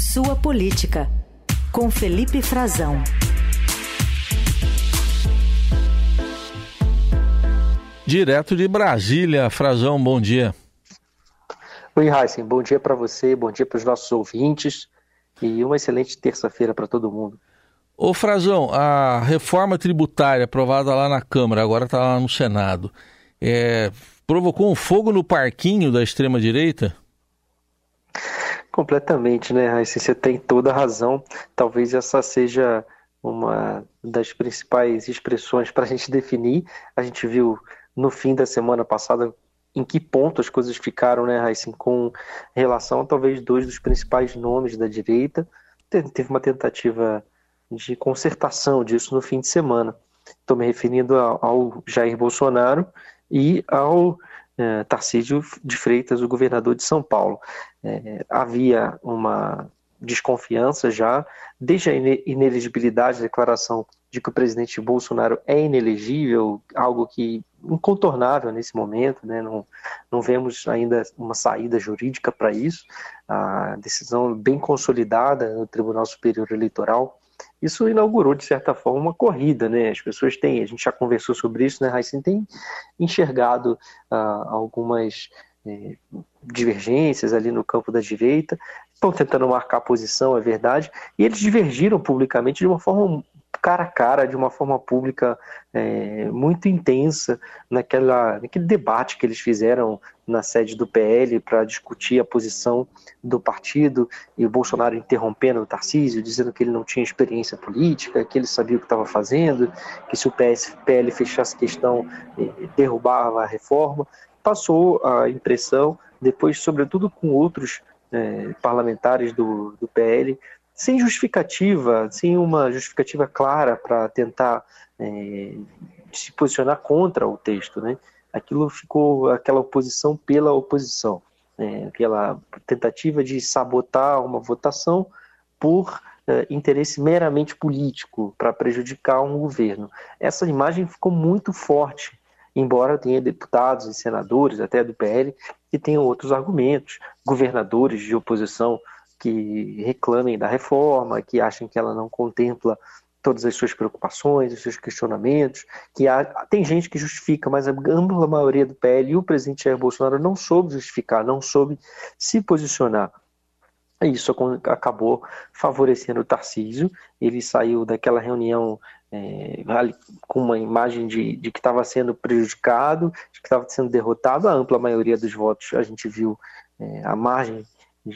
Sua Política, com Felipe Frazão. Direto de Brasília, Frazão, bom dia. Oi, Heisen, bom dia para você, bom dia para os nossos ouvintes e uma excelente terça-feira para todo mundo. Ô Frazão, a reforma tributária aprovada lá na Câmara, agora está lá no Senado, é, provocou um fogo no parquinho da extrema-direita? Completamente, né, Raíssa? Você tem toda a razão. Talvez essa seja uma das principais expressões para a gente definir. A gente viu no fim da semana passada em que ponto as coisas ficaram, né, Raíssa, com relação a talvez dois dos principais nomes da direita. Teve uma tentativa de concertação disso no fim de semana. Estou me referindo ao Jair Bolsonaro e ao é, Tarcísio de Freitas, o governador de São Paulo. É, havia uma desconfiança já, desde a inelegibilidade da declaração de que o presidente Bolsonaro é inelegível, algo que incontornável nesse momento, né? não, não vemos ainda uma saída jurídica para isso, a decisão bem consolidada no Tribunal Superior Eleitoral isso inaugurou, de certa forma, uma corrida, né? As pessoas têm, a gente já conversou sobre isso, né, Raíssa, tem enxergado ah, algumas eh, divergências ali no campo da direita, estão tentando marcar posição, é verdade, e eles divergiram publicamente de uma forma cara a cara, de uma forma pública é, muito intensa, naquela, naquele debate que eles fizeram na sede do PL para discutir a posição do partido, e o Bolsonaro interrompendo o Tarcísio, dizendo que ele não tinha experiência política, que ele sabia o que estava fazendo, que se o PL fechasse questão, derrubava a reforma. Passou a impressão, depois, sobretudo com outros é, parlamentares do, do PL, sem justificativa, sem uma justificativa clara para tentar é, se posicionar contra o texto, né? Aquilo ficou aquela oposição pela oposição, né? aquela tentativa de sabotar uma votação por é, interesse meramente político para prejudicar um governo. Essa imagem ficou muito forte, embora tenha deputados e senadores, até do PL, que tenham outros argumentos, governadores de oposição que reclamem da reforma, que achem que ela não contempla todas as suas preocupações, os seus questionamentos, que há, tem gente que justifica, mas a ampla maioria do PL e o presidente Jair Bolsonaro não soube justificar, não soube se posicionar. Isso acabou favorecendo o Tarcísio, ele saiu daquela reunião é, com uma imagem de, de que estava sendo prejudicado, de que estava sendo derrotado, a ampla maioria dos votos a gente viu é, a margem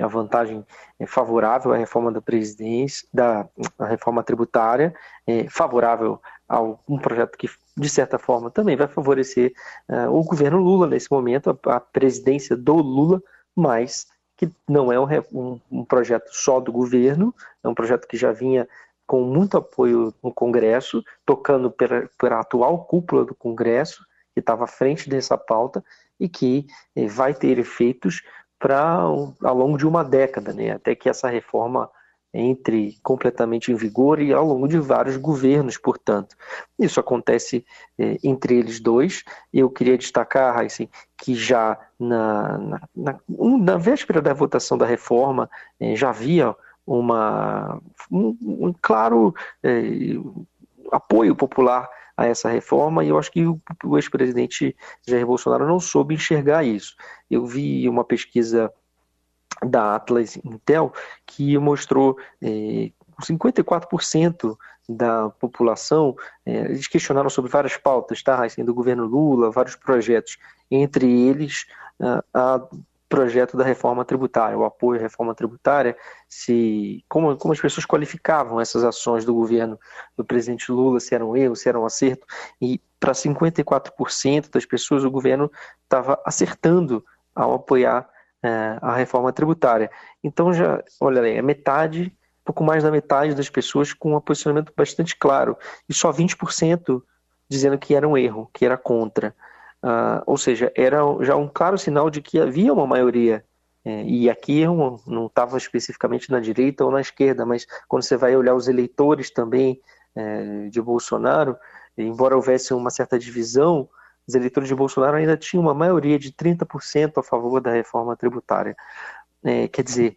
a vantagem é favorável à reforma da presidência, da reforma tributária, é favorável a um projeto que, de certa forma, também vai favorecer uh, o governo Lula nesse momento, a, a, presidência do Lula, mas que não é um, um, projeto só do governo, é um projeto que já vinha com muito apoio no Congresso, tocando pela, pela atual cúpula do Congresso, que estava à frente dessa pauta e que eh, vai ter efeitos para ao longo de uma década, né, até que essa reforma entre completamente em vigor e ao longo de vários governos, portanto. Isso acontece é, entre eles dois. Eu queria destacar, assim, que já na, na, na, na, véspera da votação da reforma é, já havia uma, um, um claro é, apoio popular a essa reforma, e eu acho que o, o ex-presidente Jair Bolsonaro não soube enxergar isso. Eu vi uma pesquisa da Atlas Intel que mostrou é, 54% da população, é, eles questionaram sobre várias pautas, tá, assim, do governo Lula, vários projetos, entre eles a, a projeto da reforma tributária, o apoio à reforma tributária, se como, como as pessoas qualificavam essas ações do governo do presidente Lula, se eram erro, se eram acerto, e para 54% das pessoas o governo estava acertando ao apoiar é, a reforma tributária. Então já, olha aí, é metade, pouco mais da metade das pessoas com um posicionamento bastante claro, e só 20% dizendo que era um erro, que era contra. Uh, ou seja, era já um claro sinal de que havia uma maioria. É, e aqui eu não estava especificamente na direita ou na esquerda, mas quando você vai olhar os eleitores também é, de Bolsonaro, embora houvesse uma certa divisão, os eleitores de Bolsonaro ainda tinham uma maioria de 30% a favor da reforma tributária. É, quer dizer,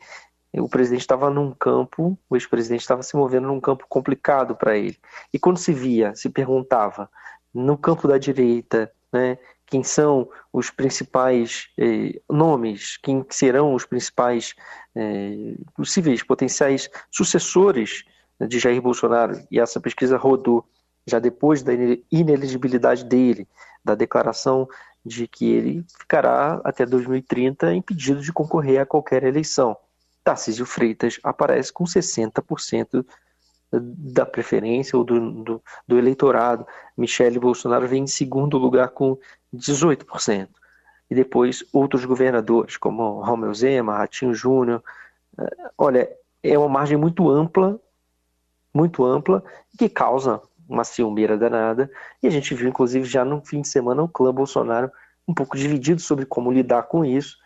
o presidente estava num campo, o ex-presidente estava se movendo num campo complicado para ele. E quando se via, se perguntava, no campo da direita, né, quem são os principais eh, nomes, quem serão os principais eh, possíveis potenciais sucessores de Jair Bolsonaro. E essa pesquisa rodou já depois da ineligibilidade dele, da declaração de que ele ficará até 2030 impedido de concorrer a qualquer eleição. Tarcísio Freitas aparece com 60% da preferência ou do, do, do, eleitorado. Michele Bolsonaro vem em segundo lugar com 18%. E depois outros governadores, como Romeu Zema, Ratinho Júnior. Eh, olha, é uma margem muito ampla, muito ampla, que causa uma ciumeira danada. E a gente viu, inclusive, já no fim de semana, o clã Bolsonaro um pouco dividido sobre como lidar com isso.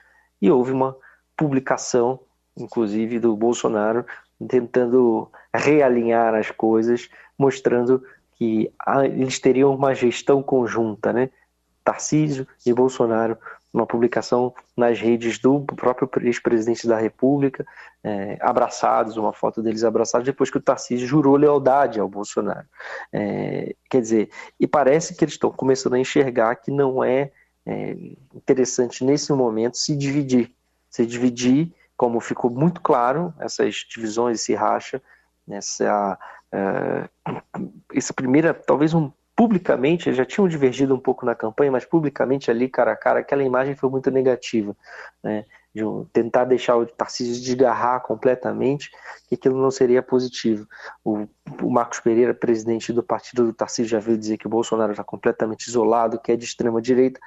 E houve uma publicação, inclusive, do Bolsonaro tentando realinhar as coisas, mostrando que eles teriam uma gestão conjunta, né? Tarcísio e Bolsonaro, uma publicação nas redes do próprio ex-presidente da República, é, abraçados, uma foto deles abraçados, depois que o Tarcísio jurou lealdade ao Bolsonaro. É, quer dizer, e parece que eles estão começando a enxergar que não é, é interessante nesse momento se dividir. Se dividir como ficou muito claro, essas divisões, esse racha, essa, uh, essa primeira, talvez um publicamente, já tinham divergido um pouco na campanha, mas publicamente ali, cara a cara, aquela imagem foi muito negativa, né? de um, tentar deixar o Tarcísio desgarrar completamente, que aquilo não seria positivo. O, o, Marcos Pereira, presidente do partido do Tarcísio, já veio dizer que o Bolsonaro está completamente isolado, que é de extrema direita,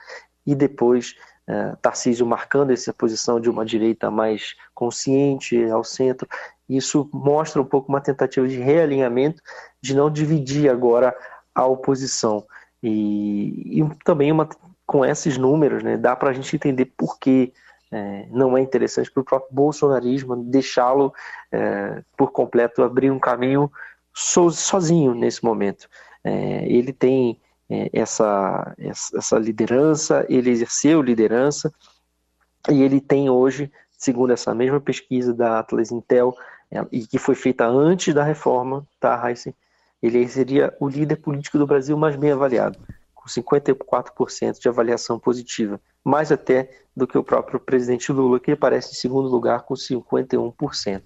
e depois é, Tarcísio marcando essa posição de uma direita mais consciente ao centro. Isso mostra um pouco uma tentativa de realinhamento, de não dividir agora a oposição. E, e também uma, com esses números, né, dá para a gente entender por que é, não é interessante para o próprio bolsonarismo deixá-lo é, por completo abrir um caminho so, sozinho nesse momento. É, ele tem essa, essa liderança, ele exerceu liderança e ele tem hoje, segundo essa mesma pesquisa da Atlas Intel, é, e que foi feita antes da reforma, tá, Heisen? Ele seria o líder político do Brasil mais bem avaliado, com 54% de avaliação positiva, mais até do que o próprio presidente Lula, que aparece em segundo lugar com 51%.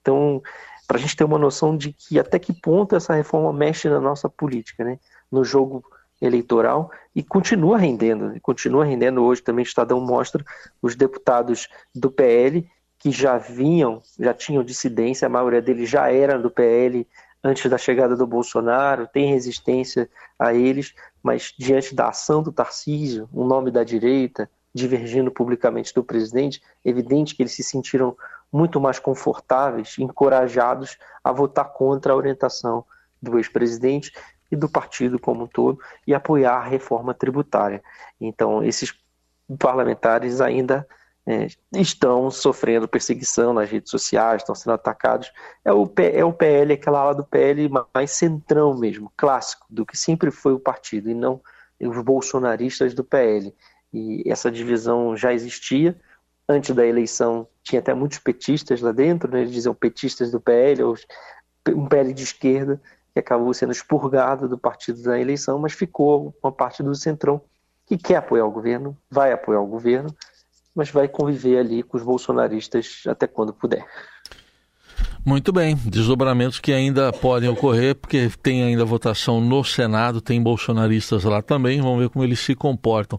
Então, para a gente ter uma noção de que até que ponto essa reforma mexe na nossa política, né? no jogo eleitoral e continua rendendo, continua rendendo hoje também o Estadão mostra os deputados do PL que já vinham, já tinham dissidência, a maioria deles já era do PL antes da chegada do Bolsonaro, tem resistência a eles, mas diante da ação do Tarcísio, um nome da direita, divergindo publicamente do presidente, é evidente que eles se sentiram muito mais confortáveis, encorajados a votar contra a orientação do ex-presidente e do partido como um todo e apoiar a reforma tributária. Então, esses parlamentares ainda é, estão sofrendo perseguição nas redes sociais, estão sendo atacados. É o, é o PL, aquela ala do PL mais centrão mesmo, clássico, do que sempre foi o partido, e não os bolsonaristas do PL. E essa divisão já existia. Antes da eleição, tinha até muitos petistas lá dentro, né? eles diziam petistas do PL, ou um PL de esquerda, que acabou sendo expurgado do partido da eleição, mas ficou uma parte do Centrão que quer apoiar o governo, vai apoiar o governo, mas vai conviver ali com os bolsonaristas até quando puder. Muito bem, desdobramentos que ainda podem ocorrer, porque tem ainda votação no Senado, tem bolsonaristas lá também, vamos ver como eles se comportam.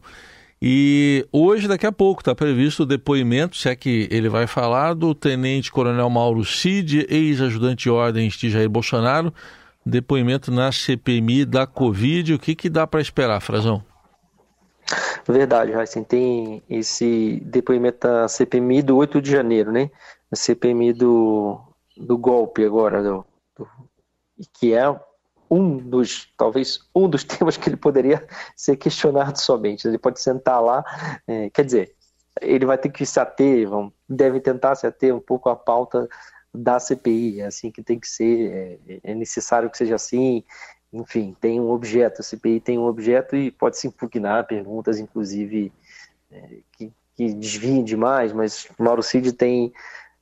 E hoje, daqui a pouco, está previsto o depoimento, se é que ele vai falar, do Tenente Coronel Mauro Cid, ex-ajudante de ordens de Jair Bolsonaro, depoimento na CPMI da Covid. O que, que dá para esperar, Frazão? Verdade, Raíssen. Tem esse depoimento da CPMI do 8 de janeiro, né? A CPMI do, do golpe agora, do, do, que é um dos, talvez um dos temas que ele poderia ser questionado somente. Ele pode sentar lá, é, quer dizer, ele vai ter que se ater, vão, deve tentar se ater um pouco à pauta da CPI, é assim que tem que ser, é, é, necessário que seja assim, enfim, tem um objeto, a CPI tem um objeto e pode se impugnar perguntas, inclusive, é, que, que desviem demais, mas Mauro Cid tem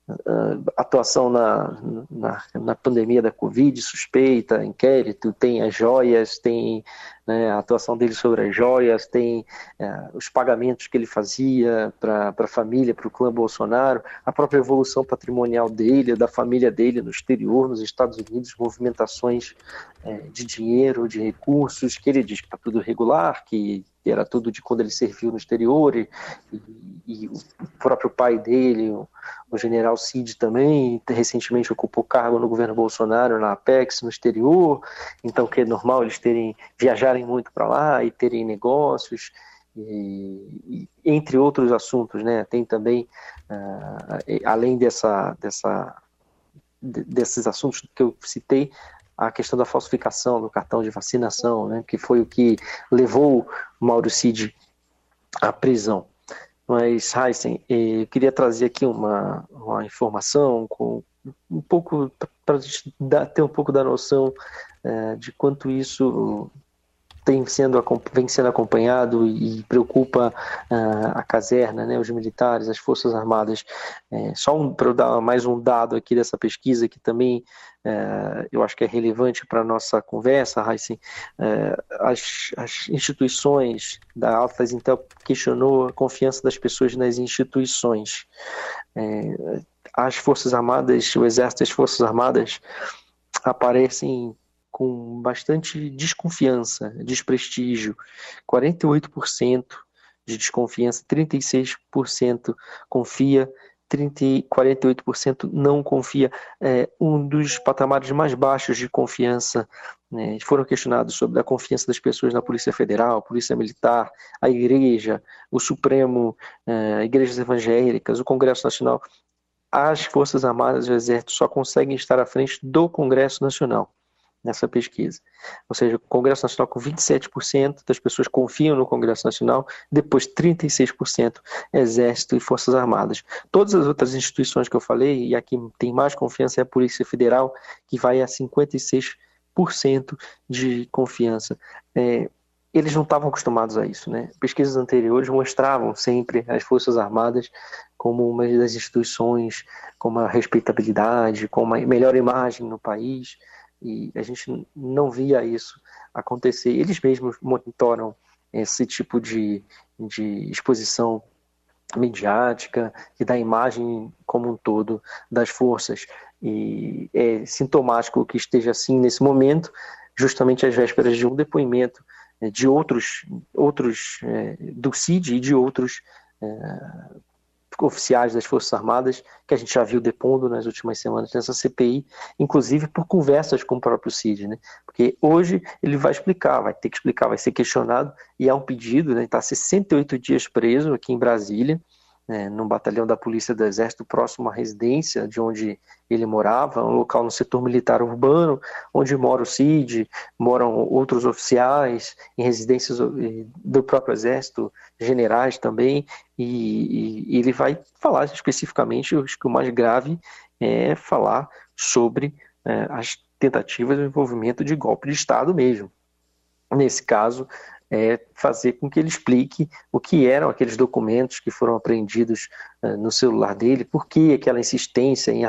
uh, atuação na, na, na, pandemia da Covid, suspeita, inquérito, tem as joias, tem né, a atuação dele sobre as joias, tem uh, os pagamentos que ele fazia para a família, para o clã Bolsonaro, a própria evolução patrimonial dele, da família dele no exterior, nos Estados Unidos, movimentações uh, de dinheiro, de recursos, que ele diz que está tudo regular, que era tudo de quando ele serviu no exterior, e, e, e o próprio pai dele, o, o, general Cid também, recentemente ocupou cargo no governo Bolsonaro, na Apex, no exterior, então que é normal eles terem viajarem muito para lá e terem negócios, e, entre outros assuntos, né? Tem também, uh, além dessa, dessa, desses assuntos que eu citei, a questão da falsificação do cartão de vacinação, né, que foi o que levou Mauro Cid à prisão. Mas, Heisen, eh, eu queria trazer aqui uma, uma informação com um pouco para a gente ter um pouco da noção eh, de quanto isso tem sendo, vem sendo acompanhado e preocupa uh, a caserna, né, os militares, as forças armadas. É, só um, para dar mais um dado aqui dessa pesquisa que também é, eu acho que é relevante para a nossa conversa, Heisen, é, as, as, instituições da Altas Intel questionou a confiança das pessoas nas instituições. É, as Forças Armadas, o Exército e as Forças Armadas aparecem com bastante desconfiança, desprestígio, 48% de desconfiança, 36% confia, 30, 48% não confia. É, um dos patamares mais baixos de confiança né, foram questionados sobre a confiança das pessoas na Polícia Federal, Polícia Militar, a Igreja, o Supremo, é, igrejas evangélicas, o Congresso Nacional. As Forças Armadas e o Exército só conseguem estar à frente do Congresso Nacional nessa pesquisa. Ou seja, o Congresso Nacional com 27% das pessoas confiam no Congresso Nacional, depois 36% Exército e Forças Armadas. Todas as outras instituições que eu falei, e aqui tem mais confiança é a Polícia Federal, que vai a 56% de confiança. É, eles não estavam acostumados a isso, né? Pesquisas anteriores mostravam sempre as Forças Armadas como uma das instituições com uma respeitabilidade, com uma melhor imagem no país, e a gente não via isso acontecer. Eles mesmos monitoram esse tipo de, de exposição midiática e da imagem como um todo das forças. E é sintomático que esteja assim nesse momento, justamente às vésperas de um depoimento né, de outros, outros é, do CID e de outros é, oficiais das Forças Armadas, que a gente já viu depondo nas últimas semanas nessa CPI, inclusive por conversas com o próprio Cid, né? Porque hoje ele vai explicar, vai ter que explicar, vai ser questionado, e há um pedido, né? Está 68 dias preso aqui em Brasília, né, num batalhão da Polícia do Exército próximo à residência de onde ele morava, um local no setor militar urbano, onde mora o CID, moram outros oficiais, em residências eh, do próprio Exército, generais também, e, e ele vai falar especificamente, acho que o mais grave é falar sobre é, as tentativas de envolvimento de golpe de Estado mesmo. Nesse caso, é fazer com que ele explique o que eram aqueles documentos que foram apreendidos uh, no celular dele, por que aquela insistência em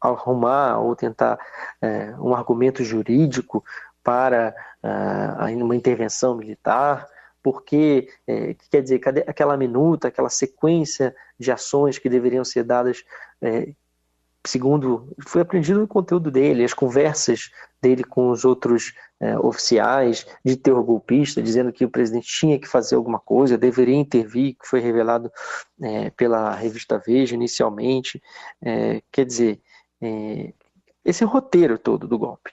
arrumar ou tentar uh, um argumento jurídico para uh, uma intervenção militar, porque, é, quer dizer, aquela minuta, aquela sequência de ações que deveriam ser dadas é, segundo foi aprendido no conteúdo dele, as conversas dele com os outros é, oficiais de terror golpista, dizendo que o presidente tinha que fazer alguma coisa, deveria intervir, que foi revelado é, pela revista Veja inicialmente. É, quer dizer, esse o roteiro todo do golpe.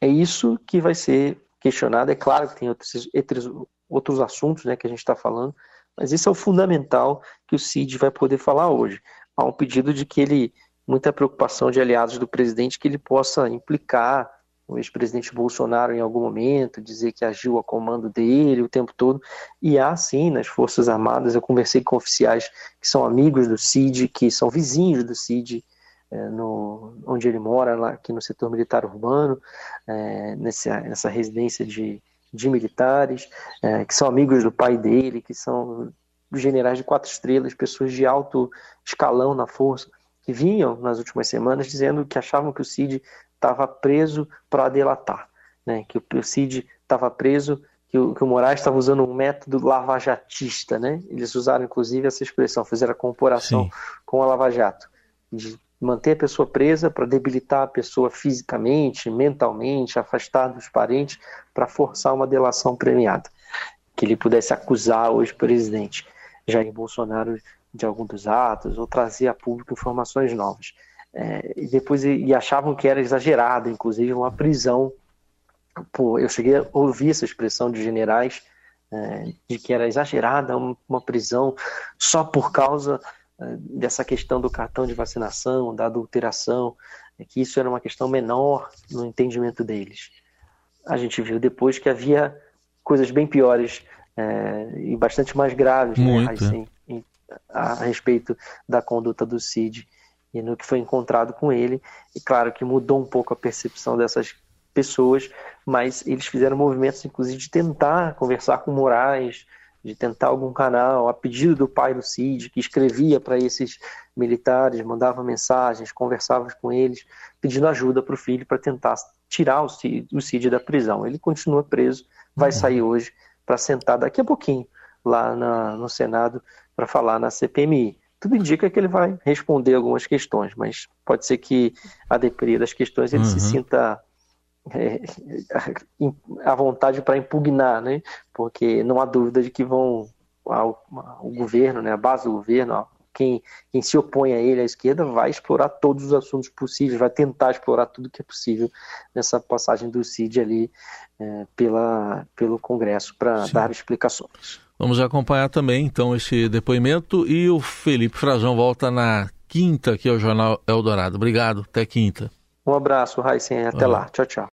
É isso que vai ser questionado. É claro que tem outros, outros, outros assuntos né, que a gente está falando, mas isso é o fundamental que o CID vai poder falar hoje. Há um pedido de que ele muita preocupação de aliados do presidente que ele possa implicar o ex-presidente Bolsonaro em algum momento, dizer que agiu a comando dele o tempo todo. E há sim nas Forças Armadas, eu conversei com oficiais que são amigos do CID, que são vizinhos do CID, é, no, onde ele mora, lá aqui no setor militar urbano, é, nessa, nessa residência de, de militares, é, que são amigos do pai dele, que são generais de quatro estrelas, pessoas de alto escalão na força que vinham nas últimas semanas dizendo que achavam que o Cid estava preso para delatar, né? que o Cid estava preso, que o, que o Moraes estava usando um método lavajatista. Né? Eles usaram inclusive essa expressão, fizeram a comparação Sim. com a Lava Jato, de manter a pessoa presa para debilitar a pessoa fisicamente, mentalmente, afastar dos parentes, para forçar uma delação premiada. Que ele pudesse acusar hoje o presidente Jair Bolsonaro de algum dos atos ou trazer a público informações novas. É, e depois e achavam que era exagerado, inclusive uma prisão. Pô, eu cheguei a ouvir essa expressão de generais é, de que era exagerada uma prisão só por causa é, dessa questão do cartão de vacinação, da adulteração, é, que isso era uma questão menor no entendimento deles. A gente viu depois que havia coisas bem piores é, e bastante mais graves né, Muito, né, a respeito da conduta do Cid e no que foi encontrado com ele. E claro que mudou um pouco a percepção dessas pessoas, mas eles fizeram movimentos, inclusive, de tentar conversar com Moraes, de tentar algum canal, a pedido do pai do Cid, que escrevia para esses militares, mandava mensagens, conversava com eles, pedindo ajuda para o filho para tentar tirar o Cid, o Cid, da prisão. Ele continua preso, vai uhum. sair hoje para sentar daqui a pouquinho lá na, no Senado para falar na CPMI. Tudo indica que ele vai responder algumas questões, mas pode ser que, a depender das questões, ele uhum. se sinta é, à vontade para impugnar, né? Porque não há dúvida de que vão ao, ao governo, né, a base do governo, quem, quem se opõe a ele, à esquerda, vai explorar todos os assuntos possíveis, vai tentar explorar tudo que é possível nessa passagem do CID ali é, pela, pelo Congresso para dar explicações. Vamos acompanhar também, então, esse depoimento e o Felipe Frazão volta na quinta aqui ao Jornal Eldorado. Obrigado, até quinta. Um abraço, Raíssen, até Olá. lá. Tchau, tchau.